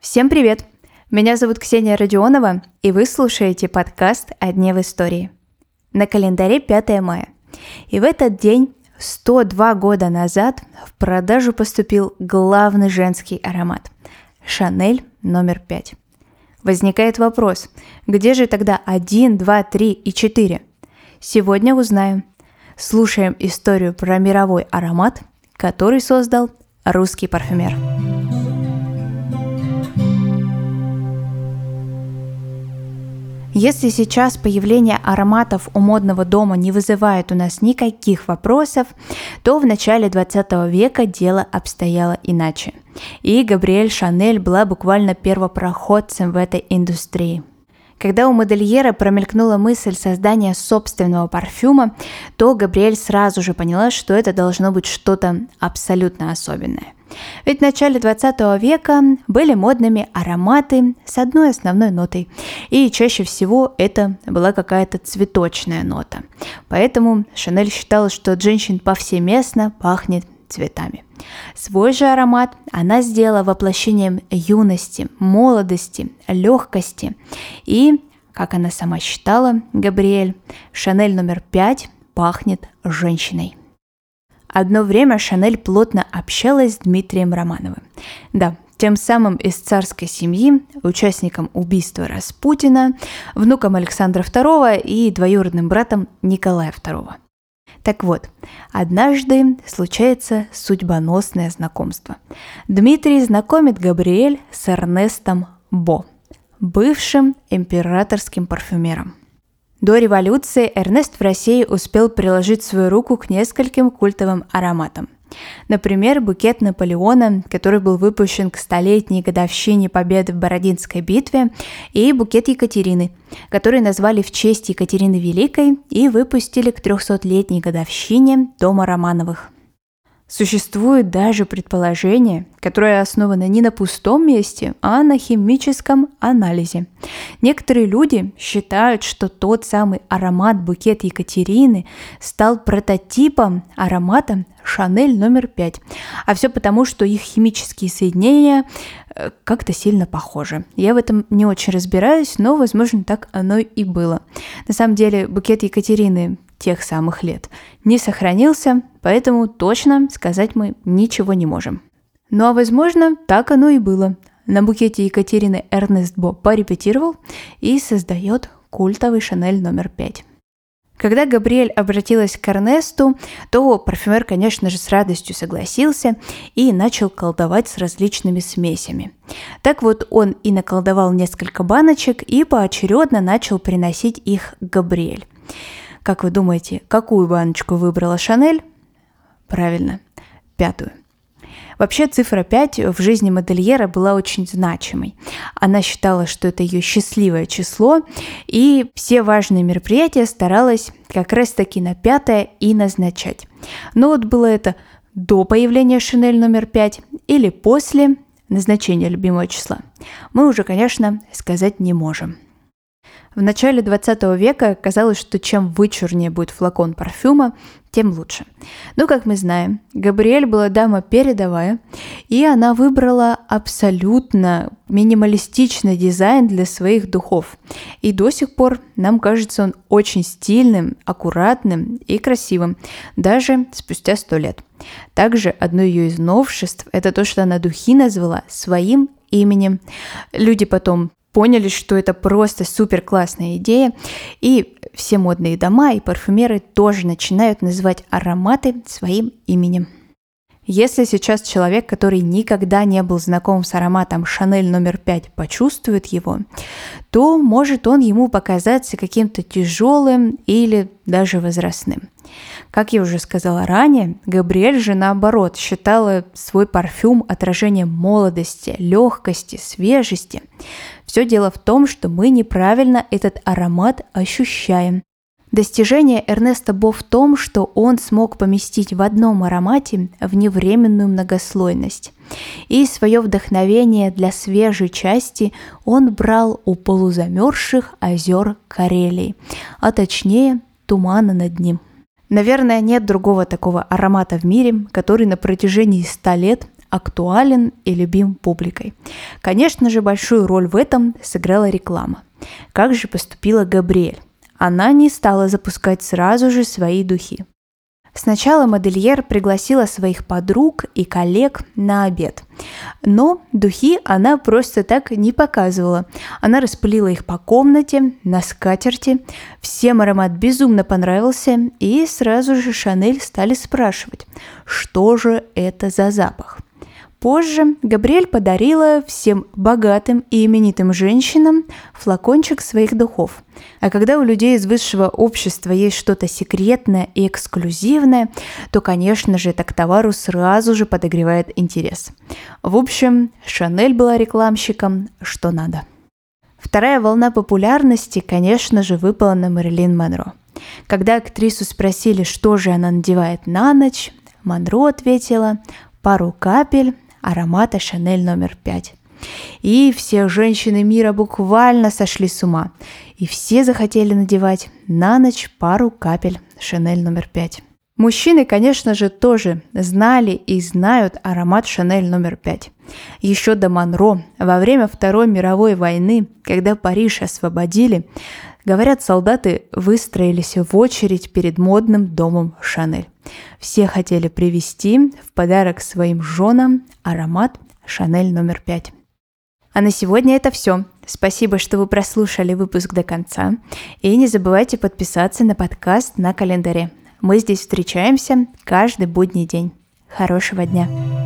Всем привет! Меня зовут Ксения Родионова, и вы слушаете подкаст «О дне в истории». На календаре 5 мая. И в этот день, 102 года назад, в продажу поступил главный женский аромат – «Шанель номер 5». Возникает вопрос, где же тогда 1, 2, 3 и 4? Сегодня узнаем. Слушаем историю про мировой аромат, который создал русский парфюмер. Если сейчас появление ароматов у модного дома не вызывает у нас никаких вопросов, то в начале 20 века дело обстояло иначе. И Габриэль Шанель была буквально первопроходцем в этой индустрии. Когда у модельера промелькнула мысль создания собственного парфюма, то Габриэль сразу же поняла, что это должно быть что-то абсолютно особенное. Ведь в начале 20 века были модными ароматы с одной основной нотой, и чаще всего это была какая-то цветочная нота. Поэтому Шанель считала, что от женщин повсеместно пахнет цветами. Свой же аромат она сделала воплощением юности, молодости, легкости. И, как она сама считала, Габриэль, Шанель номер пять пахнет женщиной. Одно время Шанель плотно общалась с Дмитрием Романовым. Да, тем самым из царской семьи, участником убийства Распутина, внуком Александра II и двоюродным братом Николая II. Так вот, однажды случается судьбоносное знакомство. Дмитрий знакомит Габриэль с Эрнестом Бо, бывшим императорским парфюмером. До революции Эрнест в России успел приложить свою руку к нескольким культовым ароматам. Например, букет Наполеона, который был выпущен к столетней годовщине победы в Бородинской битве, и букет Екатерины, который назвали в честь Екатерины Великой и выпустили к 300-летней годовщине Дома Романовых. Существует даже предположение, которое основано не на пустом месте, а на химическом анализе. Некоторые люди считают, что тот самый аромат букет Екатерины стал прототипом аромата Шанель номер 5. А все потому, что их химические соединения э, как-то сильно похожи. Я в этом не очень разбираюсь, но, возможно, так оно и было. На самом деле, букет Екатерины тех самых лет не сохранился, поэтому точно сказать мы ничего не можем. Ну а возможно, так оно и было. На букете Екатерины Эрнест Бо порепетировал и создает культовый Шанель номер пять. Когда Габриэль обратилась к Эрнесту, то парфюмер, конечно же, с радостью согласился и начал колдовать с различными смесями. Так вот, он и наколдовал несколько баночек и поочередно начал приносить их Габриэль. Как вы думаете, какую баночку выбрала Шанель? Правильно, пятую. Вообще цифра 5 в жизни модельера была очень значимой. Она считала, что это ее счастливое число, и все важные мероприятия старалась как раз таки на пятое и назначать. Но вот было это до появления Шинель номер 5 или после назначения любимого числа. Мы уже, конечно, сказать не можем. В начале 20 века казалось, что чем вычурнее будет флакон парфюма, тем лучше. Но, как мы знаем, Габриэль была дама передовая, и она выбрала абсолютно минималистичный дизайн для своих духов. И до сих пор нам кажется он очень стильным, аккуратным и красивым, даже спустя сто лет. Также одно ее из новшеств – это то, что она духи назвала своим именем. Люди потом поняли, что это просто супер классная идея, и все модные дома и парфюмеры тоже начинают называть ароматы своим именем. Если сейчас человек, который никогда не был знаком с ароматом Шанель номер 5, почувствует его, то может он ему показаться каким-то тяжелым или даже возрастным. Как я уже сказала ранее, Габриэль же наоборот считала свой парфюм отражением молодости, легкости, свежести. Все дело в том, что мы неправильно этот аромат ощущаем. Достижение Эрнеста Бо в том, что он смог поместить в одном аромате вневременную многослойность. И свое вдохновение для свежей части он брал у полузамерзших озер Карелии, а точнее тумана над ним. Наверное, нет другого такого аромата в мире, который на протяжении 100 лет актуален и любим публикой. Конечно же, большую роль в этом сыграла реклама. Как же поступила Габриэль? Она не стала запускать сразу же свои духи. Сначала модельер пригласила своих подруг и коллег на обед. Но духи она просто так не показывала. Она распылила их по комнате, на скатерти. Всем аромат безумно понравился, и сразу же Шанель стали спрашивать, что же это за запах – Позже Габриэль подарила всем богатым и именитым женщинам флакончик своих духов. А когда у людей из высшего общества есть что-то секретное и эксклюзивное, то, конечно же, это к товару сразу же подогревает интерес. В общем, Шанель была рекламщиком, что надо. Вторая волна популярности, конечно же, выпала на Мэрилин Монро. Когда актрису спросили, что же она надевает на ночь, Монро ответила пару капель, аромата Шанель номер пять. И все женщины мира буквально сошли с ума. И все захотели надевать на ночь пару капель Шанель номер пять. Мужчины, конечно же, тоже знали и знают аромат Шанель номер пять. Еще до Монро, во время Второй мировой войны, когда Париж освободили, говорят, солдаты выстроились в очередь перед модным домом Шанель. Все хотели привезти в подарок своим женам аромат Шанель номер пять. А на сегодня это все. Спасибо, что вы прослушали выпуск до конца. И не забывайте подписаться на подкаст на календаре. Мы здесь встречаемся каждый будний день. Хорошего дня!